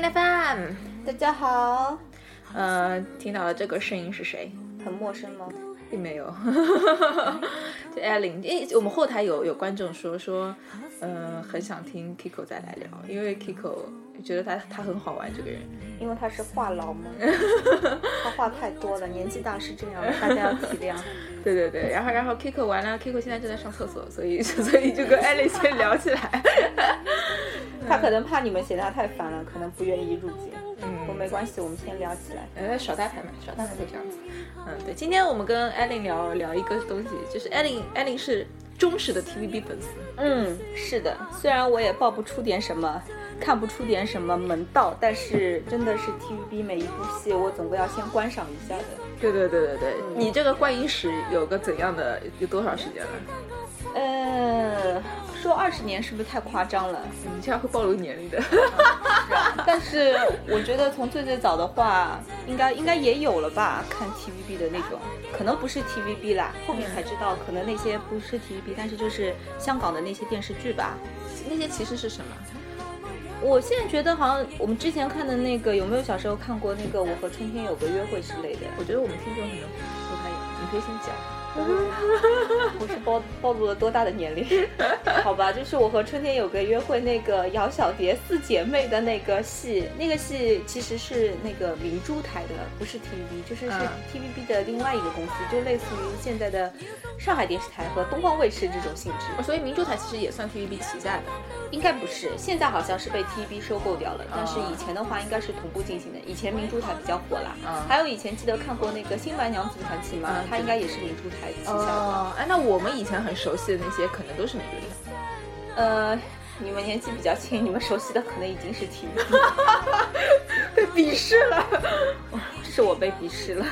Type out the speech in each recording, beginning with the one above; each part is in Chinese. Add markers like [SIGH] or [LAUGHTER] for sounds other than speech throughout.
FM，大家好，呃，听到了这个声音是谁？很陌生吗？并没有，[LAUGHS] 就艾琳，因为我们后台有有观众说说，呃，很想听 Kiko 再来聊，因为 Kiko 觉得他他很好玩这个人，因为他是话痨嘛？[LAUGHS] 他话太多了，年纪大是这样，大家要体谅。[LAUGHS] 对对对，然后然后 Kiko 完了，Kiko 现在正在上厕所，所以所以就跟艾琳先聊起来。他可能怕你们嫌他太烦了，可能不愿意入境。嗯，我没关系，我们先聊起来。呃，少搭台嘛，少搭台就这样子。嗯，对，今天我们跟艾琳聊聊一个东西，就是艾琳，艾琳是忠实的 TVB 粉丝。嗯，是的，虽然我也爆不出点什么，看不出点什么门道，但是真的是 TVB 每一部戏我总归要先观赏一下的。对对对对对，你这个观影史有个怎样的，有多少时间了？呃，说二十年是不是太夸张了？[LAUGHS] 你这样会暴露年龄的。[LAUGHS] 但是我觉得从最最早的话，应该应该也有了吧？看 TVB 的那种，可能不是 TVB 啦，后面才知道，可能那些不是 TVB，但是就是香港的那些电视剧吧。那些其实是什么？我现在觉得好像我们之前看的那个，有没有小时候看过那个《我和春天有个约会》之类的？我觉得我们听众可能不太有，你可以先讲。[LAUGHS] 我是暴暴露了多大的年龄？[LAUGHS] 好吧，就是我和春天有个约会，那个姚小蝶四姐妹的那个戏，那个戏其实是那个明珠台的，不是 TVB，就是是 TVB 的另外一个公司，就类似于现在的上海电视台和东方卫视这种性质。所以明珠台其实也算 TVB 旗下的，应该不是，现在好像是被 TVB 收购掉了，但是以前的话应该是同步进行的。以前明珠台比较火啦，还有以前记得看过那个《新白娘子传奇》吗？它应该也是明珠台。哦，哎，那我们以前很熟悉的那些，可能都是明珠台。呃，你们年纪比较轻，你们熟悉的可能已经是 TV，[LAUGHS] 被鄙视了，是我被鄙视了。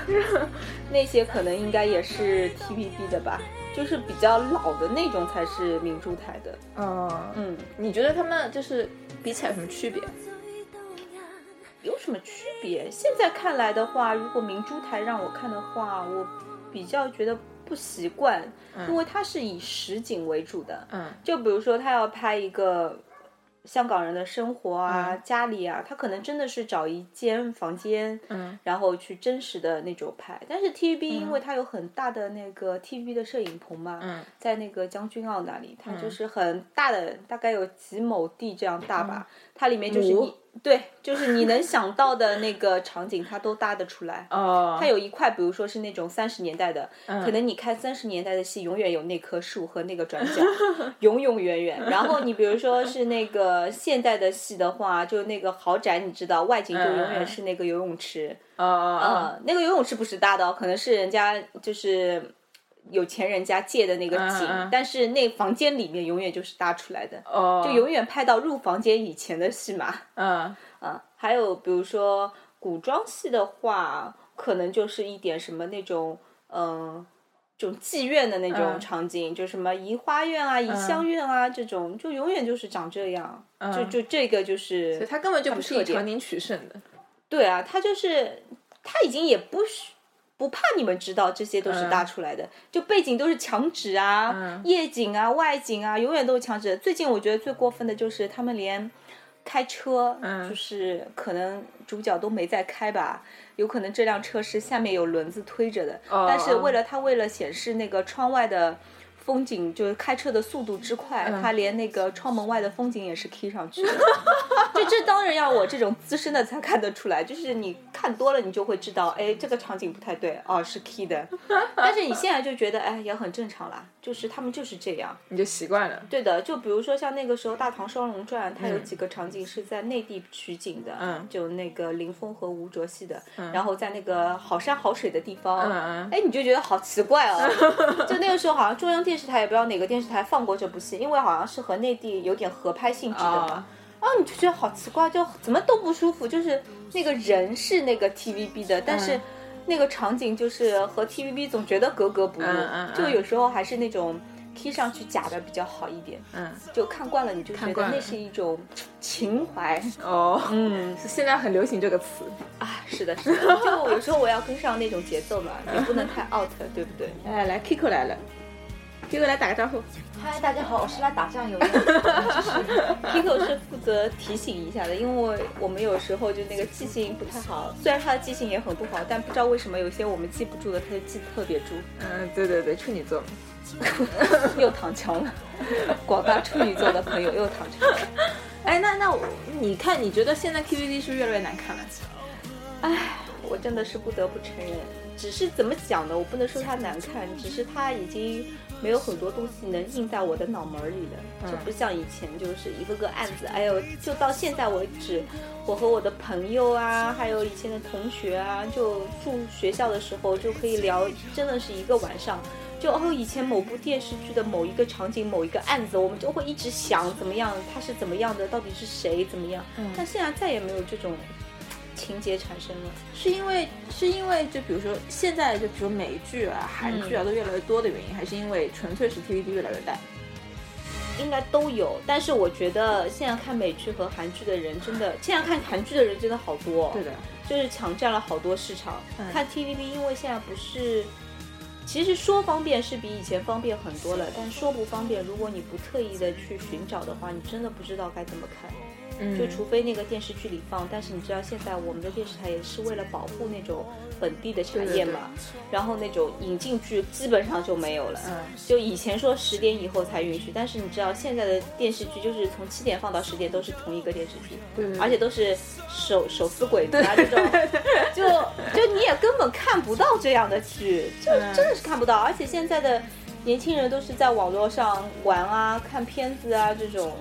[LAUGHS] 那些可能应该也是 TVB 的吧，就是比较老的那种才是明珠台的。嗯嗯，你觉得他们就是比起来有什么区别？有什么区别？现在看来的话，如果明珠台让我看的话，我比较觉得。不习惯，因为它是以实景为主的。嗯，就比如说他要拍一个香港人的生活啊，家里啊，他可能真的是找一间房间，嗯，然后去真实的那种拍。但是 TVB 因为它有很大的那个 TVB 的摄影棚嘛，嗯，在那个将军澳那里，它就是很大的，大概有几亩地这样大吧，它里面就是一。对，就是你能想到的那个场景，它都搭得出来。哦，它有一块，比如说是那种三十年代的，可能你看三十年代的戏，永远有那棵树和那个转角，永永远远。然后你比如说是那个现代的戏的话，就那个豪宅，你知道外景就永远是那个游泳池。哦哦那个游泳池不是搭的，可能是人家就是。有钱人家借的那个景，但是那房间里面永远就是搭出来的，就永远拍到入房间以前的戏码。嗯嗯，还有比如说古装戏的话，可能就是一点什么那种嗯，这种妓院的那种场景，就什么怡花院啊、怡香院啊这种，就永远就是长这样。就就这个就是，所以他根本就不是以场景取胜的。对啊，他就是他已经也不需。不怕你们知道，这些都是搭出来的，就背景都是墙纸啊、夜景啊、外景啊，永远都是墙纸。最近我觉得最过分的就是他们连开车，就是可能主角都没在开吧，有可能这辆车是下面有轮子推着的，但是为了他为了显示那个窗外的。风景就是开车的速度之快，他连那个窗门外的风景也是 key 上去的。[LAUGHS] 这这当然要我这种资深的才看得出来，就是你看多了，你就会知道，哎，这个场景不太对，哦，是 key 的。[LAUGHS] 但是你现在就觉得，哎，也很正常啦，就是他们就是这样，你就习惯了。对的，就比如说像那个时候《大唐双龙传》，它有几个场景是在内地取景的，嗯，就那个林峰和吴卓羲的，然后在那个好山好水的地方，嗯嗯，哎，你就觉得好奇怪哦，[LAUGHS] 就那个时候好像中央电视。台也不知道哪个电视台放过这部戏，因为好像是和内地有点合拍性质的嘛。啊，你就觉得好奇怪，就怎么都不舒服。就是那个人是那个 TVB 的，但是那个场景就是和 TVB 总觉得格格不入。就有时候还是那种 K 上去假的比较好一点。嗯，就看惯了你就觉得那是一种情怀。哦，嗯，现在很流行这个词啊。是的，是的。就有时候我要跟上那种节奏嘛，也不能太 out，对不对？[LAUGHS] 哎，来 Kiko 来了。Kiko 来打个招呼。嗨，大家好，我是来打酱油的。[LAUGHS] Kiko 是负责提醒一下的，因为我们有时候就那个记性不太好。虽然他的记性也很不好，但不知道为什么有些我们记不住的，他就记特别住。嗯，对对对，处女座，[LAUGHS] 又躺枪了。[LAUGHS] 广大处女座的朋友又躺枪了。哎，那那我你看，你觉得现在 QVD 是越来越难看了？哎，我真的是不得不承认，只是怎么讲呢？我不能说它难看，只是它已经。没有很多东西能印在我的脑门里的，就不像以前，就是一个个案子。哎呦，就到现在为止，我和我的朋友啊，还有以前的同学啊，就住学校的时候就可以聊，真的是一个晚上。就哦，以前某部电视剧的某一个场景、某一个案子，我们就会一直想怎么样，他是怎么样的，到底是谁怎么样？但现在再也没有这种。情节产生了，是因为是因为就比如说现在就比如美剧啊、韩剧啊都越来越多的原因，还是因为纯粹是 TVB 越来越大？应该都有。但是我觉得现在看美剧和韩剧的人真的，现在看韩剧的人真的好多。对的，就是抢占了好多市场。看 TVB，因为现在不是，其实说方便是比以前方便很多了，但说不方便，如果你不特意的去寻找的话，你真的不知道该怎么看。就除非那个电视剧里放，但是你知道现在我们的电视台也是为了保护那种本地的产业嘛，然后那种引进剧基本上就没有了。嗯，就以前说十点以后才允许，但是你知道现在的电视剧就是从七点放到十点都是同一个电视剧，对，而且都是手手撕鬼子啊这种，就就你也根本看不到这样的剧，就真的是看不到。而且现在的年轻人都是在网络上玩啊、看片子啊这种，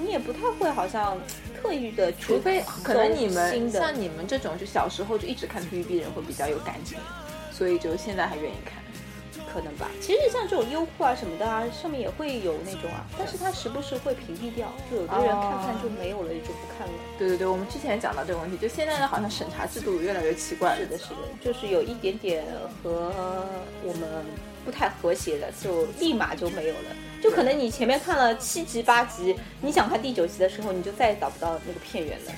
你也不太会好像。特意的，除非可能你们像你们这种就小时候就一直看 TVB 的人会比较有感情，所以就现在还愿意看，可能吧。其实像这种优酷啊什么的啊，上面也会有那种啊，但是它时不时会屏蔽掉，就有的人看看就没有了，也就不看了。对对对，我们之前讲到这个问题，就现在的好像审查制度越来越奇怪。是的，是的，就是有一点点和我们不太和谐的，就立马就没有了。就可能你前面看了七集八集，你想看第九集的时候，你就再也找不到那个片源了，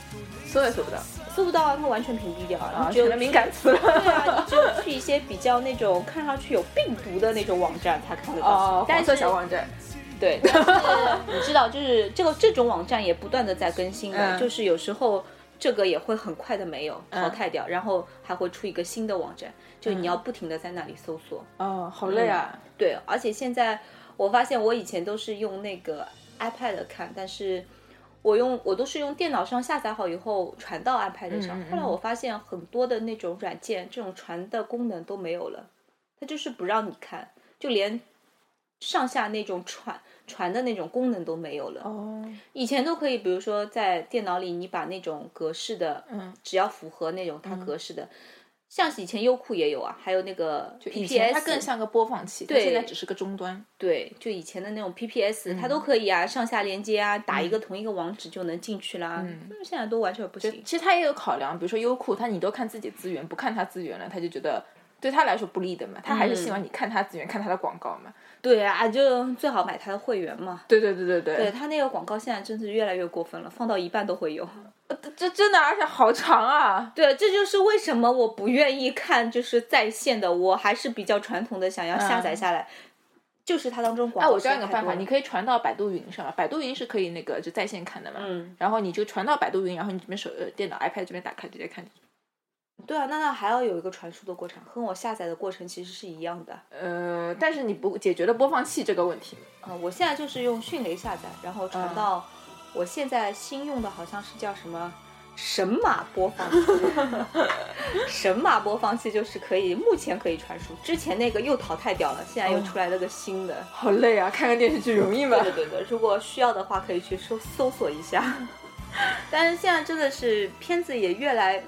搜也搜不到，搜不到啊，它完全屏蔽掉了，只有敏感词。对啊，你只有去一些比较那种看上去有病毒的那种网站才看得到。哦，黄色小网站。对，但是 [LAUGHS] 你知道，就是这个这种网站也不断的在更新的，就是有时候这个也会很快的没有淘汰掉，然后还会出一个新的网站，就你要不停的在那里搜索。哦，好累啊。对，而且现在。我发现我以前都是用那个 iPad 看，但是我用我都是用电脑上下载好以后传到 iPad 上。后来我发现很多的那种软件，这种传的功能都没有了，它就是不让你看，就连上下那种传传的那种功能都没有了。哦，以前都可以，比如说在电脑里你把那种格式的，嗯，只要符合那种它格式的。像是以前优酷也有啊，还有那个就 PPS，它更像个播放器，对，现在只是个终端。对，就以前的那种 PPS，它都可以啊，上下连接啊，打一个同一个网址就能进去啦。嗯，现在都完全不行。其实它也有考量，比如说优酷，它你都看自己资源，不看它资源了，他就觉得对他来说不利的嘛，他还是希望你看他资源，看他的广告嘛。对啊，就最好买他的会员嘛。对对对对对。对他那个广告现在真是越来越过分了，放到一半都会有。这真的，而且好长啊！对，这就是为什么我不愿意看，就是在线的，我还是比较传统的，想要下载下来。就是它当中广告。哎，我教你个办法，你可以传到百度云上，百度云是可以那个就在线看的嘛。嗯。然后你就传到百度云，然后你这边手电脑 iPad 这边打开直接看。对啊，那那还要有一个传输的过程，和我下载的过程其实是一样的。呃，但是你不解决了播放器这个问题。啊，我现在就是用迅雷下载，然后传到。我现在新用的好像是叫什么神马播放器，[LAUGHS] 神马播放器就是可以目前可以传输，之前那个又淘汰掉了，现在又出来了个新的。好累啊，看个电视剧容易吗？对对对，如果需要的话可以去搜搜索一下。[LAUGHS] 但是现在真的是片子也越来，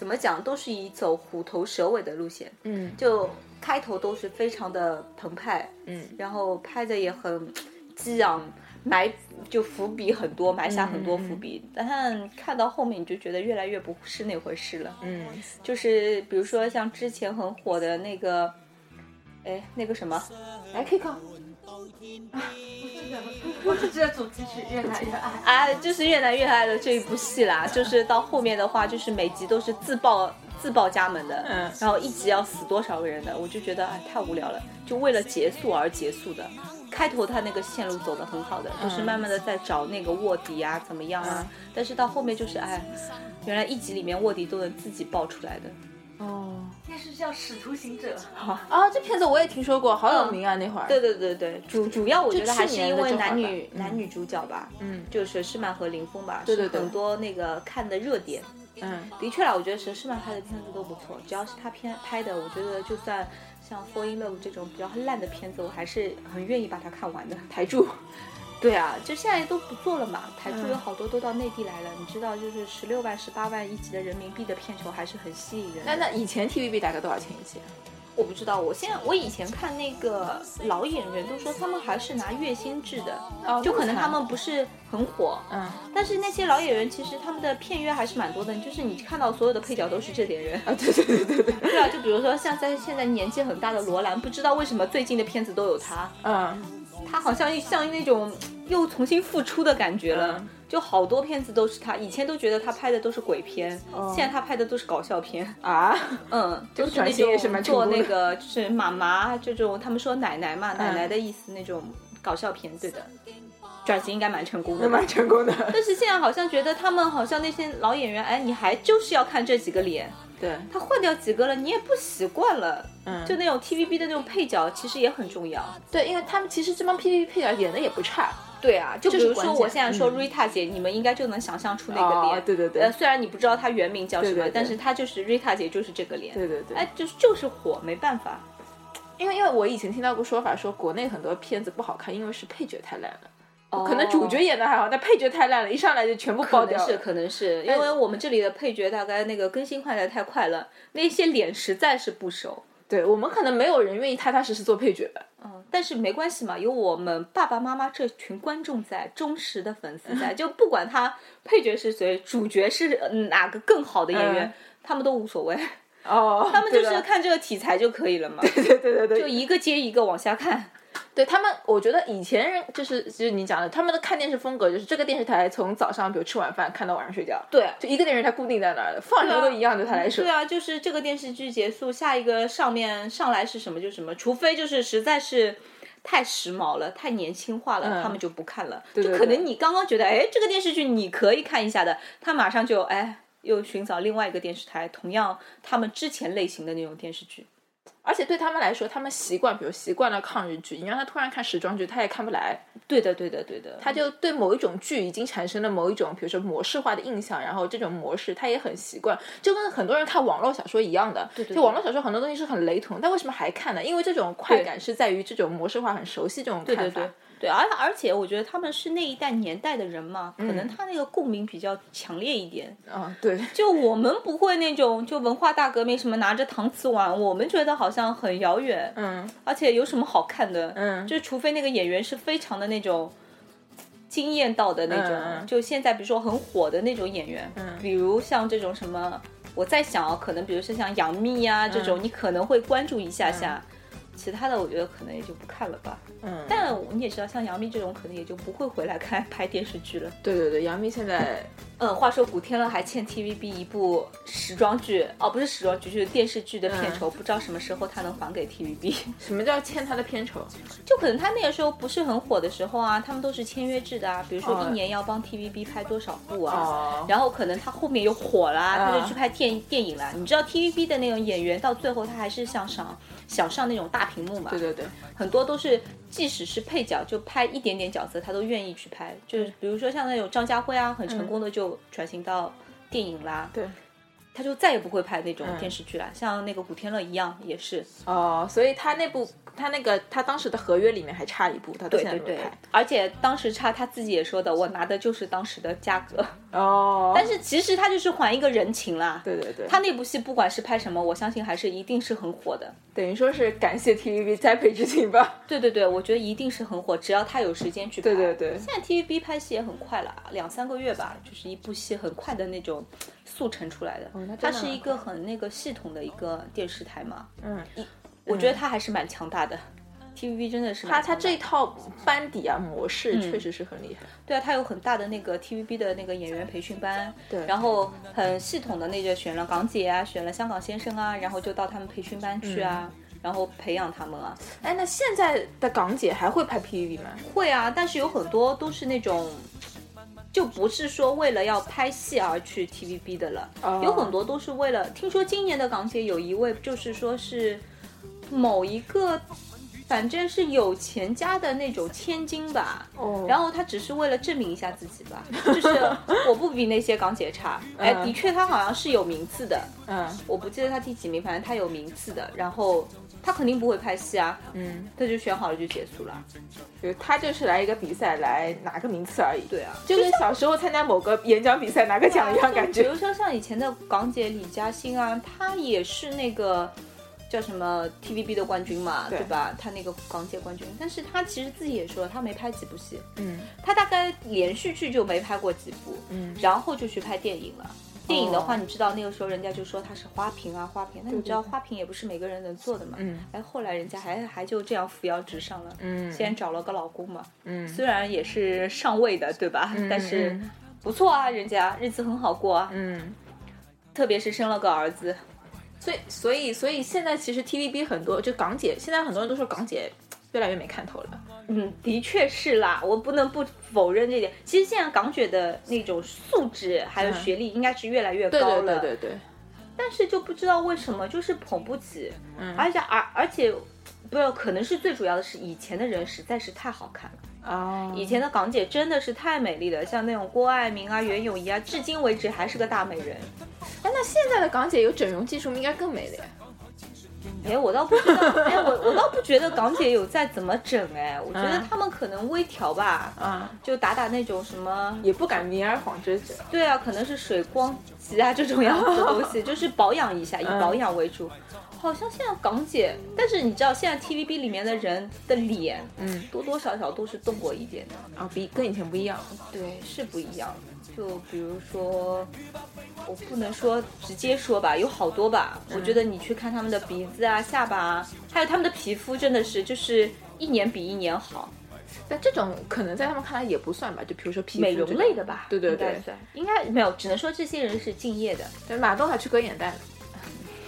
怎么讲都是以走虎头蛇尾的路线。嗯，就开头都是非常的澎湃，嗯，然后拍的也很激昂。埋就伏笔很多，埋下很多伏笔，但看到后面你就觉得越来越不是那回事了。嗯，就是比如说像之前很火的那个，哎，那个什么，来 K 歌。啊，我是觉得主题曲越来越爱。哎，就是越来越爱的这一部戏啦。就是到后面的话，就是每集都是自爆。自爆家门的，嗯，然后一集要死多少个人的，我就觉得哎太无聊了，就为了结束而结束的。开头他那个线路走的很好的，就是慢慢的在找那个卧底啊，怎么样啊？但是到后面就是哎，原来一集里面卧底都能自己爆出来的。哦，电视叫《使徒行者》啊，这片子我也听说过，好有名啊那会儿。对对对对，主主要我觉得还是因为男女男女主角吧，嗯，就佘诗曼和林峰吧，对对对，很多那个看的热点。嗯，的确啦，我觉得佘诗曼拍的片子都不错，只要是他片拍的，我觉得就算像《Fall in Love》这种比较烂的片子，我还是很愿意把它看完的。台柱。对啊，就现在都不做了嘛，台柱有好多都到内地来了。你知道，就是十六万、十八万一集的人民币的片酬还是很吸引人。那那以前 TVB 大概多少钱一集？我不知道，我现在我以前看那个老演员都说他们还是拿月薪制的，就可能他们不是很火。嗯，但是那些老演员其实他们的片约还是蛮多的，就是你看到所有的配角都是这点人啊。对对对对对。[LAUGHS] 对啊，就比如说像在现在年纪很大的罗兰，不知道为什么最近的片子都有他。嗯，他好像像那种。又重新复出的感觉了，就好多片子都是他。以前都觉得他拍的都是鬼片，现在他拍的都是搞笑片 [LAUGHS] 啊。嗯，就是那种做那个就是妈妈这种，他们说奶奶嘛，奶奶的意思那种搞笑片，对的。转型应该蛮成功的，蛮成功的。[LAUGHS] 但是现在好像觉得他们好像那些老演员，哎，你还就是要看这几个脸。对他换掉几个了，你也不习惯了。嗯，就那种 TVB 的那种配角，其实也很重要。对，因为他们其实这帮 TVB 配角演的也不差。对啊，就比如说我现在说 Rita 姐，你们应该就能想象出那个脸。对对对。呃，虽然你不知道她原名叫什么，但是她就是 Rita 姐，就是这个脸。对对对。哎，就是就是火，没办法。因为因为我以前听到过说法，说国内很多片子不好看，因为是配角太烂了。哦。可能主角演的还好，但配角太烂了，一上来就全部爆掉。可能是，可能是因为我们这里的配角大概那个更新换代太快了，那些脸实在是不熟。对我们可能没有人愿意踏踏实实做配角吧。嗯，但是没关系嘛，有我们爸爸妈妈这群观众在，忠实的粉丝在，[LAUGHS] 就不管他配角是谁，主角是哪个更好的演员，他们都无所谓。哦，他们就是看这个题材就可以了嘛。对对对对对，就一个接一个往下看。对他们，我觉得以前人就是就是你讲的，他们的看电视风格就是这个电视台从早上比如吃晚饭看到晚上睡觉，对，就一个电视台固定在那儿的，放什么都一样，对他来说。对啊，就是这个电视剧结束，下一个上面上来是什么就什么，除非就是实在是太时髦了、太年轻化了，他们就不看了。就可能你刚刚觉得哎这个电视剧你可以看一下的，他马上就哎又寻找另外一个电视台，同样他们之前类型的那种电视剧。而且对他们来说，他们习惯，比如习惯了抗日剧，你让他突然看时装剧，他也看不来。对的，对的，对的。他就对某一种剧已经产生了某一种，比如说模式化的印象，然后这种模式他也很习惯，就跟很多人看网络小说一样的。对对。就网络小说很多东西是很雷同，但为什么还看呢？因为这种快感是在于这种模式化很熟悉这种看法。对，而而且我觉得他们是那一代年代的人嘛，可能他那个共鸣比较强烈一点。啊，对。就我们不会那种，就文化大革命什么拿着搪瓷碗，我们觉得好像很遥远。嗯。而且有什么好看的？嗯。就除非那个演员是非常的那种惊艳到的那种。就现在比如说很火的那种演员，嗯，比如像这种什么，我在想啊，可能比如说像杨幂呀这种，你可能会关注一下下。其他的我觉得可能也就不看了吧。嗯，但你也知道，像杨幂这种可能也就不会回来看拍电视剧了。对对对，杨幂现在，嗯，话说古天乐还欠 TVB 一部时装剧，哦，不是时装剧，就是电视剧的片酬，不知道什么时候他能还给 TVB。什么叫欠他的片酬？[LAUGHS] 就可能他那个时候不是很火的时候啊，他们都是签约制的啊，比如说一年要帮 TVB 拍多少部啊，然后可能他后面又火了，他就去拍电电影了。你知道 TVB 的那种演员到最后他还是想上想上那种大屏幕嘛？对对对，很多都是。即使是配角，就拍一点点角色，他都愿意去拍。就是比如说像那种张家辉啊，很成功的就转型到电影啦。对。他就再也不会拍那种电视剧了，像那个古天乐一样，也是哦。所以他那部他那个他当时的合约里面还差一部，他对对对，而且当时差他自己也说的，我拿的就是当时的价格哦。但是其实他就是还一个人情啦。对对对，他那部戏不管是拍什么，我相信还是一定是很火的。等于说是感谢 TVB 栽培之情吧。[LAUGHS] 对对对，我觉得一定是很火，只要他有时间去拍。对对对，现在 TVB 拍戏也很快了，两三个月吧，就是一部戏很快的那种。速成出来的，它是一个很那个系统的一个电视台嘛。嗯，一我觉得他还是蛮强大的 TVB 真的是他他这一套班底啊模式确实是很厉害。对啊，他有很大的那个 TVB 的那个演员培训班，对，然后很系统的那个选了港姐啊，选了香港先生啊，然后就到他们培训班去啊，然后培养他们啊。哎，那现在的港姐还会拍 TVB 吗？会啊，但是有很多都是那种。就不是说为了要拍戏而去 TVB 的了，有很多都是为了。听说今年的港姐有一位，就是说是某一个，反正是有钱家的那种千金吧。哦。然后他只是为了证明一下自己吧，就是我不比那些港姐差。[LAUGHS] 哎，的确他好像是有名次的。嗯。我不记得他第几名，反正他有名次的。然后。他肯定不会拍戏啊，嗯，他就选好了就结束了，就他就是来一个比赛来拿个名次而已，对啊，就跟小时候参加某个演讲比赛拿个奖一样感觉。比如说像以前的港姐李嘉欣啊，她也是那个叫什么 TVB 的冠军嘛，对吧？他那个港姐冠军，但是他其实自己也说他没拍几部戏，嗯，他大概连续剧就没拍过几部，嗯，然后就去拍电影了。电影的话，你知道那个时候人家就说他是花瓶啊，花瓶。那你知道花瓶也不是每个人能做的嘛。嗯。哎，后来人家还还就这样扶摇直上了。嗯。先找了个老公嘛。嗯。虽然也是上位的，对吧？嗯。但是不错啊，人家日子很好过啊。嗯。特别是生了个儿子，所以所以所以现在其实 TVB 很多就港姐，现在很多人都说港姐越来越没看头了。嗯，的确是啦，我不能不否认这点。其实现在港姐的那种素质还有学历应该是越来越高了，对对对对。但是就不知道为什么就是捧不起，而且而而且，不要可能是最主要的是以前的人实在是太好看了啊！以前的港姐真的是太美丽了，像那种郭爱明啊、袁咏仪啊，至今为止还是个大美人。哎，那现在的港姐有整容技术应该更美了呀。哎，我倒不知道，哎，我我倒不觉得港姐有在怎么整，哎，我觉得他们可能微调吧，啊，就打打那种什么，也不敢明而晃之。对啊，可能是水光肌啊这种样子的东西，[LAUGHS] 就是保养一下，以保养为主。好像现在港姐，但是你知道现在 TVB 里面的人的脸，嗯，多多少少都是动过一点的啊，比跟以前不一样。对，是不一样。就比如说，我不能说直接说吧，有好多吧。我觉得你去看他们的鼻子啊、下巴啊，还有他们的皮肤，真的是就是一年比一年好。但这种可能在他们看来也不算吧，就比如说皮肤美容类的吧，对对对，应该没有，只能说这些人是敬业的。对，马东还去割眼袋。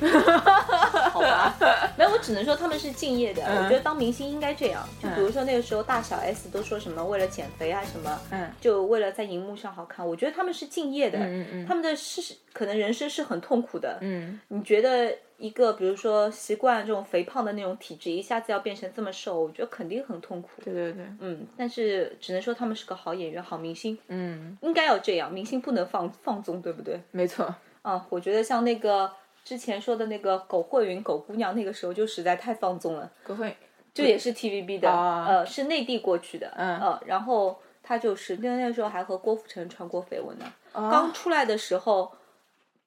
[LAUGHS] 好吧，[LAUGHS] 没有，我只能说他们是敬业的。我觉得当明星应该这样，就比如说那个时候大小 S 都说什么为了减肥啊什么，嗯，就为了在荧幕上好看。我觉得他们是敬业的，嗯嗯，他们的是可能人生是很痛苦的，嗯。你觉得一个比如说习惯这种肥胖的那种体质，一下子要变成这么瘦，我觉得肯定很痛苦。对对对，嗯。但是只能说他们是个好演员、好明星，嗯，应该要这样，明星不能放放纵，对不对？没错。啊，我觉得像那个。之前说的那个苟慧云苟姑娘，那个时候就实在太放纵了。苟慧，就也是 TVB 的，呃，是内地过去的，嗯，然后她就是那那时候还和郭富城传过绯闻呢。刚出来的时候，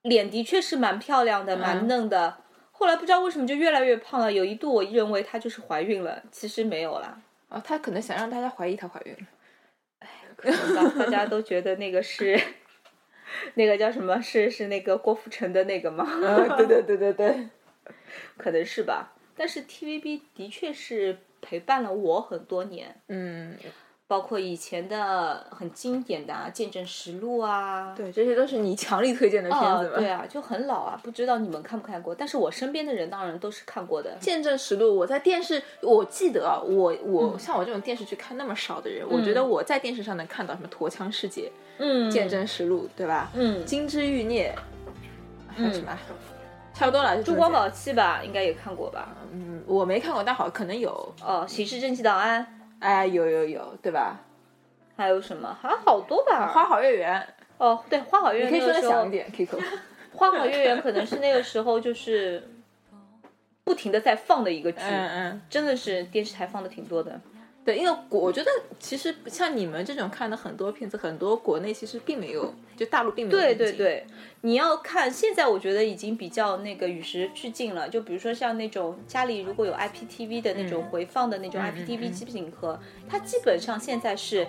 脸的确是蛮漂亮的，蛮嫩的。后来不知道为什么就越来越胖了。有一度我认为她就是怀孕了，其实没有啦。啊，她可能想让大家怀疑她怀孕了。哎，可能吧，大家都觉得那个是。那个叫什么？是是那个郭富城的那个吗？对对对对对，[LAUGHS] 可能是吧。但是 TVB 的确是陪伴了我很多年。嗯。包括以前的很经典的《啊见证实录》啊，对，这些都是你强力推荐的片子对啊，就很老啊，不知道你们看不看过？但是我身边的人当然都是看过的。《见证实录》，我在电视，我记得啊，我我像我这种电视剧看那么少的人，我觉得我在电视上能看到什么《陀枪师姐》、嗯，《见证实录》，对吧？嗯，《金枝欲孽》，还有什么？差不多了，《珠光宝气》吧，应该也看过吧？嗯，我没看过，但好可能有。哦，《刑事侦缉档案》。哎，有有有，对吧？还有什么？还好多吧。花好月圆。哦，对，花好月圆。你可以说的响一点，Kiko。[LAUGHS] 花好月圆可能是那个时候就是 [LAUGHS] 不停的在放的一个剧，嗯嗯，真的是电视台放的挺多的。对，因为我觉得其实像你们这种看的很多片子，很多国内其实并没有，就大陆并没有。对对对，你要看现在，我觉得已经比较那个与时俱进了。就比如说像那种家里如果有 IPTV 的那种回放的那种 IPTV 机顶盒，它基本上现在是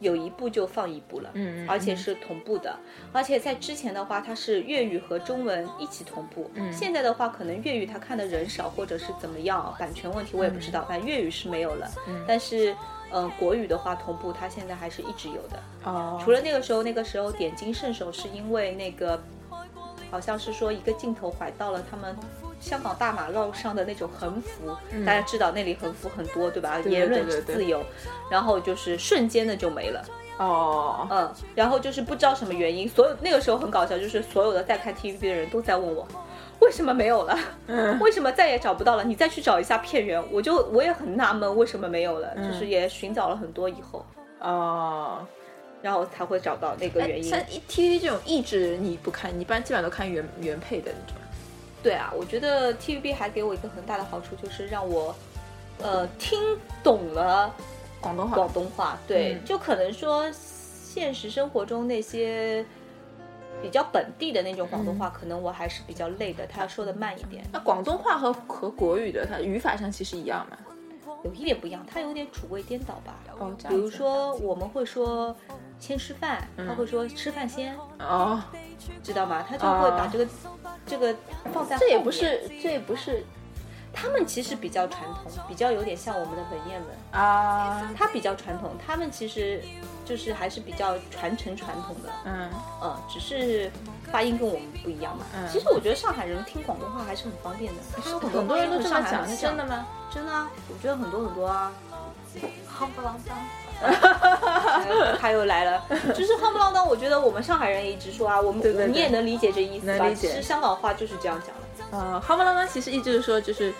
有一部就放一部了，嗯，而且是同步的，而且在之前的话，它是粤语和中文一起同步，嗯，现在的话可能粤语它看的人少，或者是怎么样，版权问题我也不知道，反正粤语是没有了，嗯，但是，嗯，国语的话同步，它现在还是一直有的，哦，除了那个时候，那个时候点睛圣手是因为那个，好像是说一个镜头怀到了他们。香港大马路上的那种横幅，大家知道那里横幅很多，对吧？言论自由，然后就是瞬间的就没了。哦，嗯，然后就是不知道什么原因，所有那个时候很搞笑，就是所有的在看 TVB 的人都在问我，为什么没有了？为什么再也找不到了？你再去找一下片源。我就我也很纳闷，为什么没有了？就是也寻找了很多以后，哦，然后才会找到那个原因。像 TVB 这种译制你不看，你一般基本上都看原原配的那种。对啊，我觉得 TVB 还给我一个很大的好处，就是让我，呃，听懂了广东话。广东话，对，就可能说现实生活中那些比较本地的那种广东话，可能我还是比较累的，他说的慢一点。那广东话和和国语的，它语法上其实一样吗？有一点不一样，它有点主谓颠倒吧。哦，比如说我们会说先吃饭，他会说吃饭先。哦，知道吗？他就会把这个。这个放在这也不是，这也不是，他们其实比较传统，比较有点像我们的文言文啊。他比较传统，他们其实就是还是比较传承传统的。嗯嗯，只是发音跟我们不一样嘛。其实我觉得上海人听广东话还是很方便的，很多人都这么讲，真的吗？真的啊，我觉得很多很多啊。夯不啷当。[LAUGHS] 他又来了，就是夯不啷当。我觉得我们上海人也一直说啊，我们你也能理解这意思吧？其实香港话就是这样讲的。呃，夯不啷当其实意思是说就是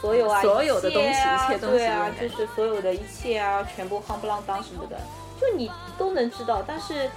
所有啊，所有的东西，一切东西，对啊，就是所有的一切啊，全部夯不啷当什么的，就你都能知道。但是，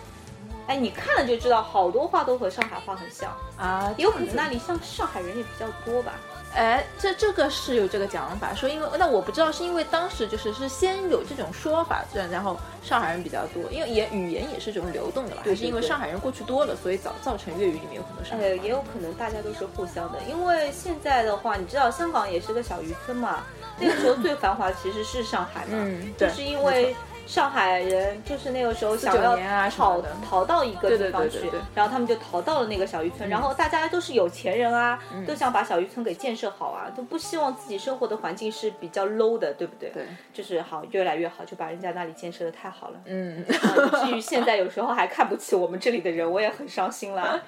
哎，你看了就知道，好多话都和上海话很像啊，有可能那里像上海人也比较多吧。哎，这这个是有这个讲法，说因为那我不知道是因为当时就是是先有这种说法，然后上海人比较多，因为也语言也是这种流动的吧，还是因为上海人过去多了，所以造造成粤语里面有很多上海。呃，也有可能大家都是互相的，因为现在的话，你知道香港也是个小渔村嘛，那个时候最繁华其实是上海嘛，就是因为。上海人就是那个时候想要逃逃到一个地方去，然后他们就逃到了那个小渔村。然后大家都是有钱人啊，都想把小渔村给建设好啊，都不希望自己生活的环境是比较 low 的，对不对？对，就是好越来越好，就把人家那里建设的太好了。嗯，至于现在有时候还看不起我们这里的人，我也很伤心了。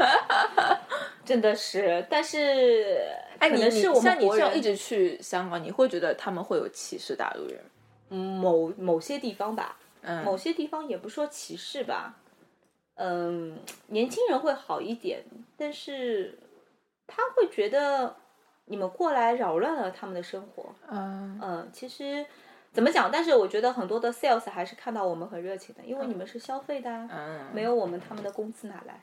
[LAUGHS] 真的是，但是哎，你是像你这样一直去香港，你会觉得他们会有歧视大陆人？某某些地方吧，某些地方也不说歧视吧，嗯，年轻人会好一点，但是他会觉得你们过来扰乱了他们的生活，嗯。嗯，其实怎么讲？但是我觉得很多的 sales 还是看到我们很热情的，因为你们是消费的，嗯，没有我们他们的工资哪来？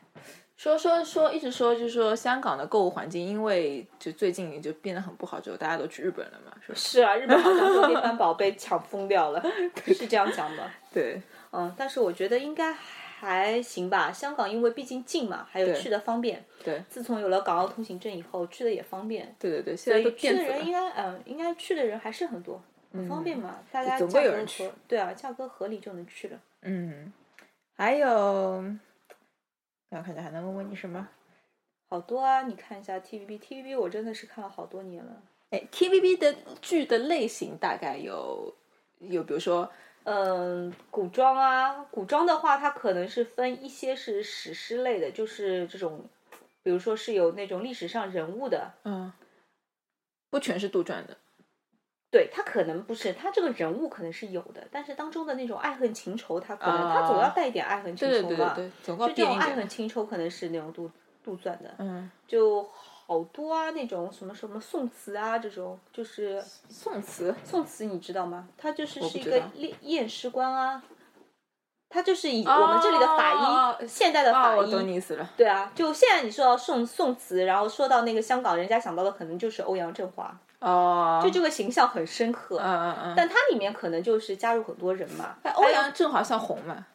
说说说，一直说就是说，香港的购物环境，因为就最近就变得很不好，之后大家都去日本了嘛，是是啊，日本好像被翻宝被抢疯掉了，[LAUGHS] 是这样讲的。[LAUGHS] 对，嗯，但是我觉得应该还行吧。香港因为毕竟近嘛，还有去的方便。对，自从有了港澳通行证以后，去的也方便。对对对，现在都去的人应该嗯，应该去的人还是很多，很方便嘛，大家总会有人去。对啊，价格合理就能去了。嗯，还有。我看一下还能问问你什么？好多啊！你看一下 TVB，TVB 我真的是看了好多年了。哎，TVB 的剧的类型大概有有，比如说，嗯，古装啊，古装的话，它可能是分一些是史诗类的，就是这种，比如说是有那种历史上人物的，嗯，不全是杜撰的。对他可能不是，他这个人物可能是有的，但是当中的那种爱恨情仇，他可能他总要带一点爱恨情仇嘛，就这种爱恨情仇可能是那种杜杜撰的，嗯，就好多啊，那种什么什么宋词啊，这种就是宋词，宋词你知道吗？他就是是一个验验尸官啊，他就是以我们这里的法医，现代的法医，我懂你意思了，对啊，就现在你说到宋宋词，然后说到那个香港，人家想到的可能就是欧阳震华。哦，就这个形象很深刻，嗯嗯嗯，但它里面可能就是加入很多人嘛。欧阳震华算红嘛？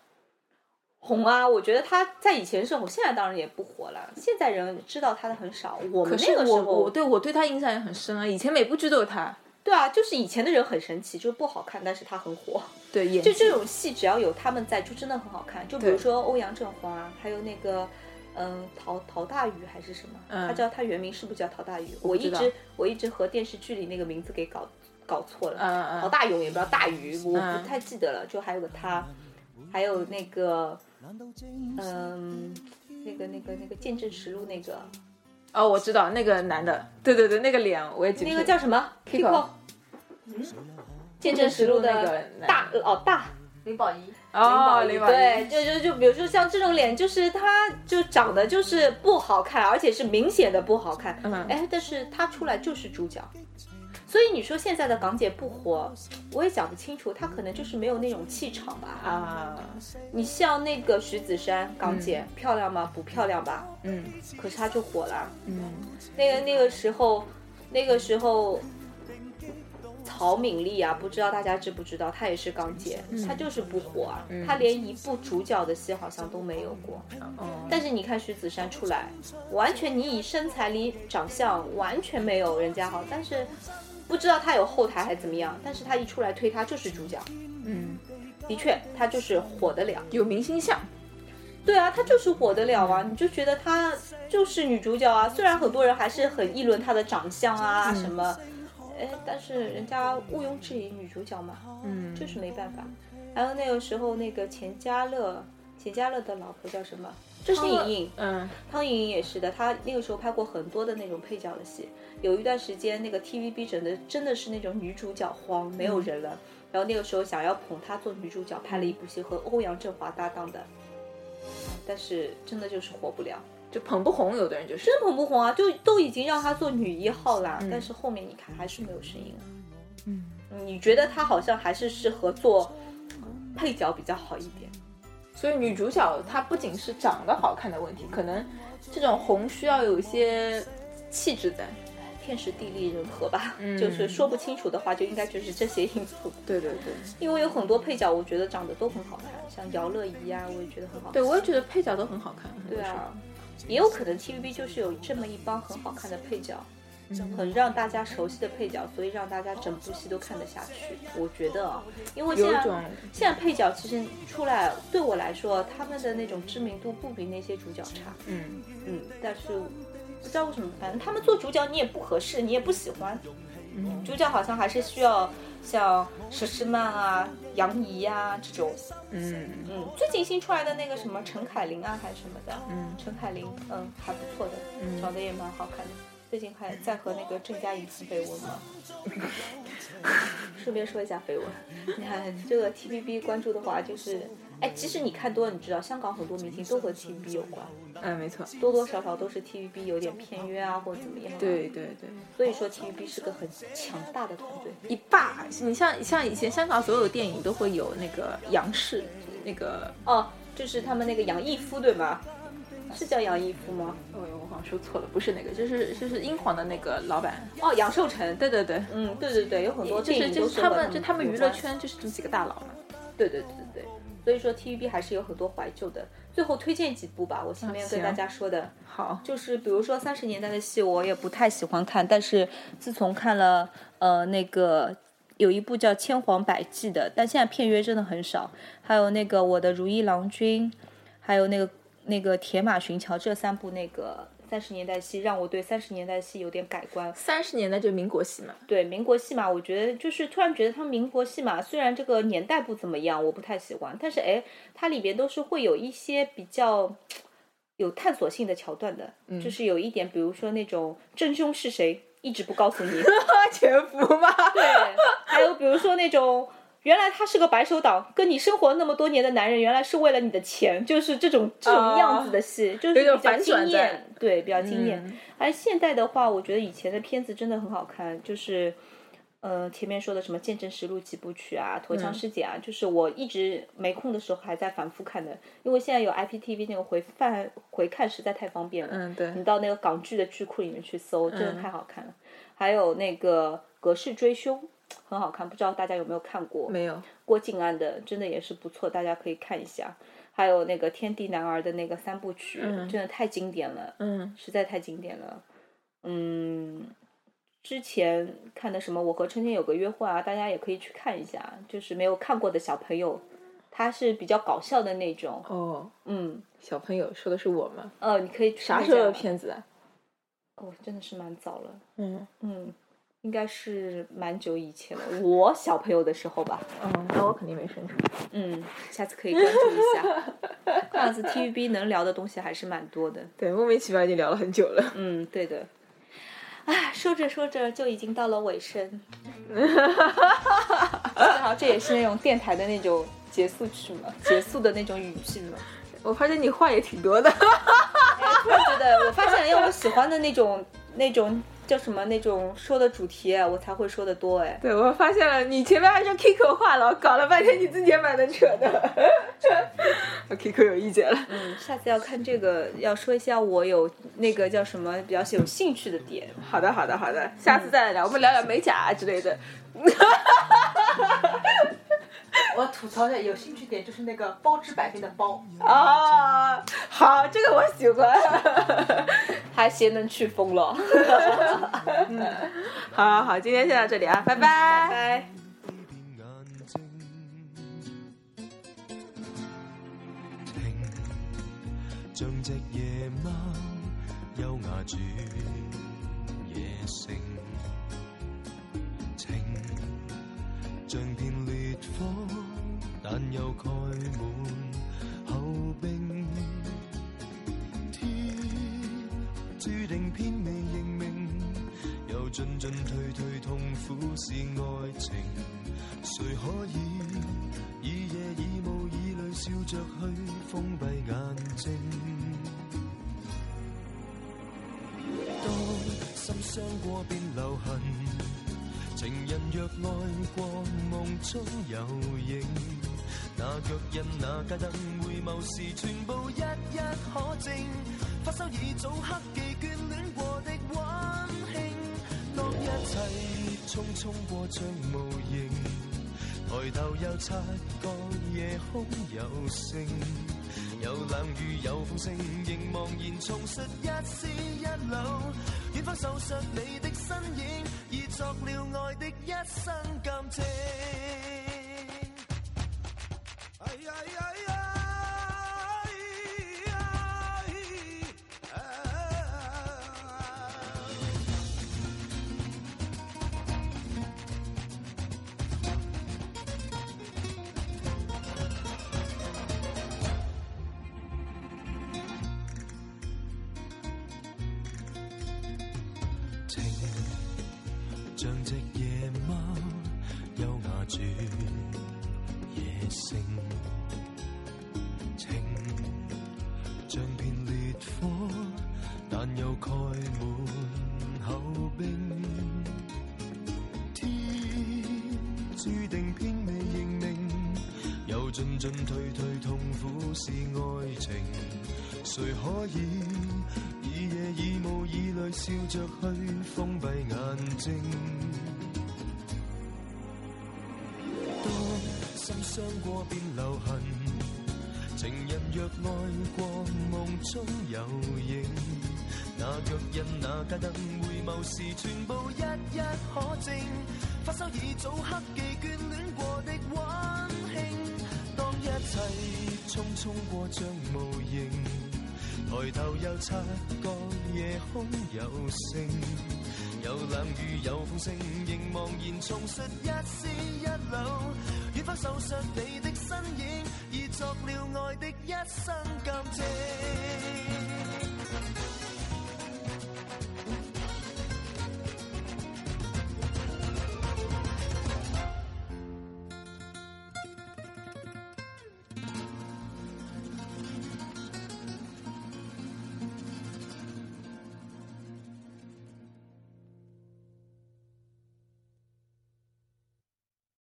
红啊，我觉得他在以前是红，现在当然也不火了。现在人知道他的很少。我们那个时候，我对我对他印象也很深啊，以前每部剧都有他。对啊，就是以前的人很神奇，就是不好看，但是他很火。对，就这种戏只要有他们在，就真的很好看。就比如说欧阳震华，还有那个嗯陶陶大宇还是什么，他叫他原名是不是叫陶大宇？我一直我一直和电视剧里那个名字给搞搞错了。嗯嗯。陶大勇也不知道大宇，我不太记得了。就还有个他，还有那个嗯那个那个那个见证实录那个。哦，我知道那个男的，对对对，那个脸我也记得。那个叫什么？Kiko。嗯见证实录的大哦大林宝仪哦林宝怡对，就就就比如说像这种脸，就是她就长得就是不好看，而且是明显的不好看。嗯，哎，但是她出来就是主角。所以你说现在的港姐不火，我也讲不清楚，她可能就是没有那种气场吧。啊，你像那个徐子珊港姐，漂亮吗？不漂亮吧？嗯，可是她就火了。嗯，那个那个时候，那个时候，曹敏丽啊，不知道大家知不知道，她也是港姐，她就是不火啊，她连一部主角的戏好像都没有过。哦，但是你看徐子珊出来，完全你以身材、离长相完全没有人家好，但是。不知道她有后台还怎么样，但是她一出来推她就是主角，嗯，的确她就是火得了，有明星相，对啊，她就是火得了啊，你就觉得她就是女主角啊，虽然很多人还是很议论她的长相啊什么，哎，但是人家毋庸置疑女主角嘛，嗯，就是没办法。还有那个时候那个钱嘉乐，钱嘉乐的老婆叫什么？汤莹莹，嗯，汤莹莹也是的，她那个时候拍过很多的那种配角的戏。有一段时间，那个 TVB 整的真的是那种女主角荒，没有人了。然后那个时候想要捧她做女主角，拍了一部戏和欧阳震华搭档的，但是真的就是火不了，就捧不红。有的人就是真捧不红啊，就都已经让她做女一号了，但是后面你看还是没有声音了。嗯，你觉得她好像还是适合做配角比较好一点。所以女主角她不仅是长得好看的问题，可能这种红需要有一些气质在。天时地利人和吧，就是说不清楚的话，就应该就是这些因素。对对对，因为有很多配角，我觉得长得都很好看，像姚乐怡啊，我也觉得很好看。对，我也觉得配角都很好看。对啊，也有可能 TVB 就是有这么一帮很好看的配角，很让大家熟悉的配角，所以让大家整部戏都看得下去。我觉得啊，因为现在现在配角其实出来，对我来说，他们的那种知名度不比那些主角差。嗯嗯，但是。不知道为什么，反正他们做主角你也不合适，你也不喜欢。主角好像还是需要像佘诗曼啊、杨怡呀这种。嗯嗯，最近新出来的那个什么陈凯琳啊，还是什么的。嗯，陈凯琳，嗯，还不错的，长得也蛮好看的。最近还在和那个郑嘉颖传绯闻吗？[LAUGHS] 顺便说一下绯闻。[LAUGHS] 你看这个 TVB 关注的话，就是。哎，其实你看多了，你知道香港很多明星都和 TVB 有关。嗯，没错，多多少少都是 TVB 有点片约啊，或者怎么样。对对对，所以说 TVB 是个很强大的团队，一霸。你像像以前香港所有的电影都会有那个杨氏，那个哦，就是他们那个杨逸夫对吗？是叫杨逸夫吗？哦，我好像说错了，不是那个，就是就是英皇的那个老板。哦，杨受成，对对对，嗯，对对对，有很多就是就是他们就他们娱乐圈就是这么几个大佬嘛。对对对对对。所以说 TVB 还是有很多怀旧的。最后推荐几部吧，我前面跟大家说的，好，就是比如说三十年代的戏，我也不太喜欢看，但是自从看了呃那个有一部叫《千谎百计》的，但现在片约真的很少。还有那个《我的如意郎君》，还有那个那个《铁马寻桥》这三部那个。三十年代戏让我对三十年代戏有点改观。三十年代就民国戏嘛，对民国戏嘛，我觉得就是突然觉得他们民国戏嘛，虽然这个年代不怎么样，我不太喜欢，但是哎，它里边都是会有一些比较有探索性的桥段的，就是有一点，比如说那种真凶是谁一直不告诉你，[LAUGHS] 潜伏吗？[LAUGHS] 对，还有比如说那种。原来他是个白手党，跟你生活那么多年的男人，原来是为了你的钱，就是这种这种样子的戏，就是比较惊艳，对，比较惊艳。而现代的话，我觉得以前的片子真的很好看，就是，呃，前面说的什么《见证实录》几部曲啊，《陀枪师姐》啊，就是我一直没空的时候还在反复看的，因为现在有 IPTV 那个回放回看实在太方便了。嗯，对。你到那个港剧的剧库里面去搜，真的太好看了。还有那个《隔世追凶》。很好看，不知道大家有没有看过？没有。郭靖安的真的也是不错，大家可以看一下。还有那个《天地男儿》的那个三部曲，真的太经典了，嗯，实在太经典了。嗯，之前看的什么《我和春天有个约会》啊，大家也可以去看一下。就是没有看过的小朋友，他是比较搞笑的那种。哦，嗯，小朋友说的是我吗？呃，你可以啥时候的片子啊？哦，真的是蛮早了。嗯嗯。应该是蛮久以前了，我小朋友的时候吧。嗯，那我肯定没生出。嗯，下次可以关注一下。看样子 TVB 能聊的东西还是蛮多的。对，莫名其妙已经聊了很久了。嗯，对的。啊，说着说着就已经到了尾声。正好这也是那种电台的那种结束曲嘛，结束的那种语句嘛。我发现你话也挺多的。突然觉得，我发现要我喜欢的那种那种。叫什么那种说的主题，我才会说的多哎。对，我发现了，你前面还说 Kiko 话痨，搞了半天你自己也蛮能扯的。[LAUGHS] Kiko 有意见了。嗯，下次要看这个，要说一下我有那个叫什么比较有兴趣的点。好的，好的，好的，下次再来聊，我们聊聊美甲啊之类的。[LAUGHS] 我吐槽一下，有兴趣点就是那个包治百病的包啊，好，这个我喜欢，[LAUGHS] 还先能去风了。[LAUGHS] 嗯，好，好，好，今天先到这里啊，拜拜，拜拜。但苦是爱情。谁可以以夜以雾以泪笑着去封闭眼睛？当心伤过便留痕，情人若爱过，梦中有影。那脚印，那街灯，回眸时全部一一可证。发梢已早刻记匆匆过像无形，抬头又察觉夜空有星，有冷雨有风声，仍茫然重述一丝一缕。远方守着你的身影，已作了爱的一生感情。ay, ay, ay, ay. 谁可以以夜以雾以泪笑着去封闭眼睛？当心伤过变留痕，情人若爱过梦中有影，那脚印那街灯，回眸时全部一一可证。发梢已早刻记眷恋过的温馨，当一切匆匆过像无形。抬头又察觉夜空有星，有冷雨有风声，仍茫然重述一丝一缕。远方守着你的身影，已作了爱的一生感情。